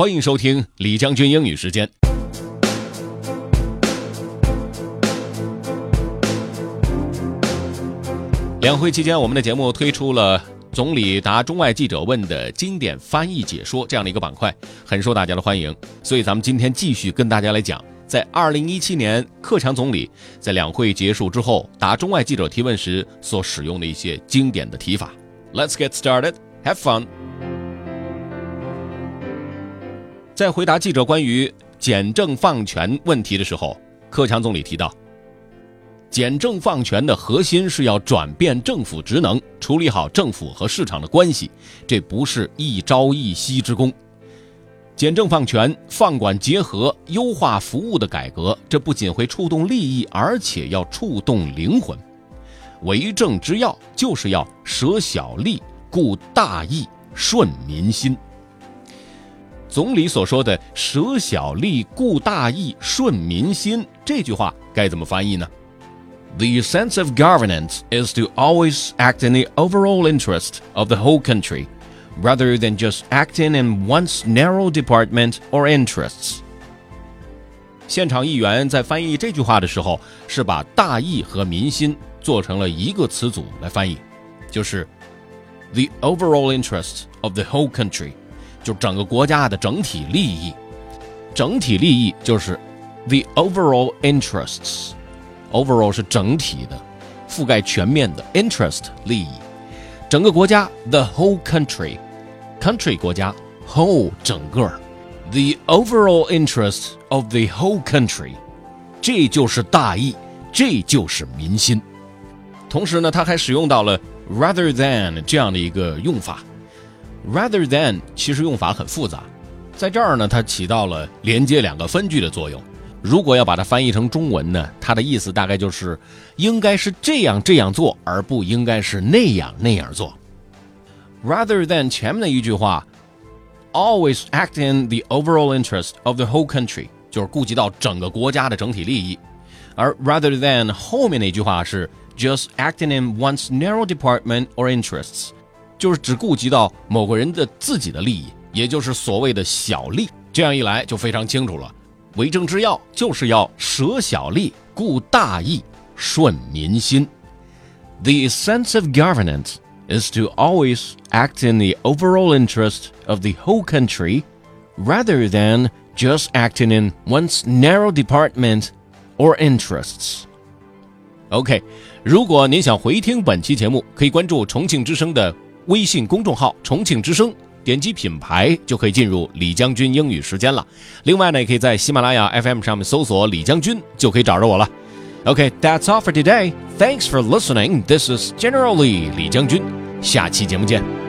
欢迎收听李将军英语时间。两会期间，我们的节目推出了总理答中外记者问的经典翻译解说这样的一个板块，很受大家的欢迎。所以，咱们今天继续跟大家来讲，在二零一七年克强总理在两会结束之后答中外记者提问时所使用的一些经典的提法。Let's get started. Have fun. 在回答记者关于简政放权问题的时候，克强总理提到，简政放权的核心是要转变政府职能，处理好政府和市场的关系，这不是一朝一夕之功。简政放权、放管结合、优化服务的改革，这不仅会触动利益，而且要触动灵魂。为政之要就是要舍小利，顾大义，顺民心。总理所说的“舍小利，顾大义，顺民心”这句话该怎么翻译呢？The essence of governance is to always act in the overall interest of the whole country, rather than just acting in one's narrow department or interests. 现场议员在翻译这句话的时候，是把大义和民心做成了一个词组来翻译，就是 the overall interest of the whole country。就整个国家的整体利益，整体利益就是 the overall interests。overall 是整体的，覆盖全面的 interest 利益。整个国家 the whole country，country 国家 whole 整个 the overall interest of the whole country，这就是大义，这就是民心。同时呢，他还使用到了 rather than 这样的一个用法。Rather than 其实用法很复杂，在这儿呢，它起到了连接两个分句的作用。如果要把它翻译成中文呢，它的意思大概就是应该是这样这样做，而不应该是那样那样做。Rather than 前面的一句话，always act in the overall interest of the whole country，就是顾及到整个国家的整体利益。而 rather than 后面那句话是 just acting in one's narrow department or interests。 就是只顾及到某个人的自己的利益，也就是所谓的小利。这样一来就非常清楚了，为政之要就是要舍小利，顾大义，顺民心。The essence of governance is to always act in the overall interest of the whole country, rather than just acting in one's narrow department or interests. OK，如果您想回听本期节目，可以关注重庆之声的。微信公众号“重庆之声”，点击品牌就可以进入李将军英语时间了。另外呢，也可以在喜马拉雅 FM 上面搜索“李将军”，就可以找着我了。OK，that's all for today. Thanks for listening. This is generally 李将军。下期节目见。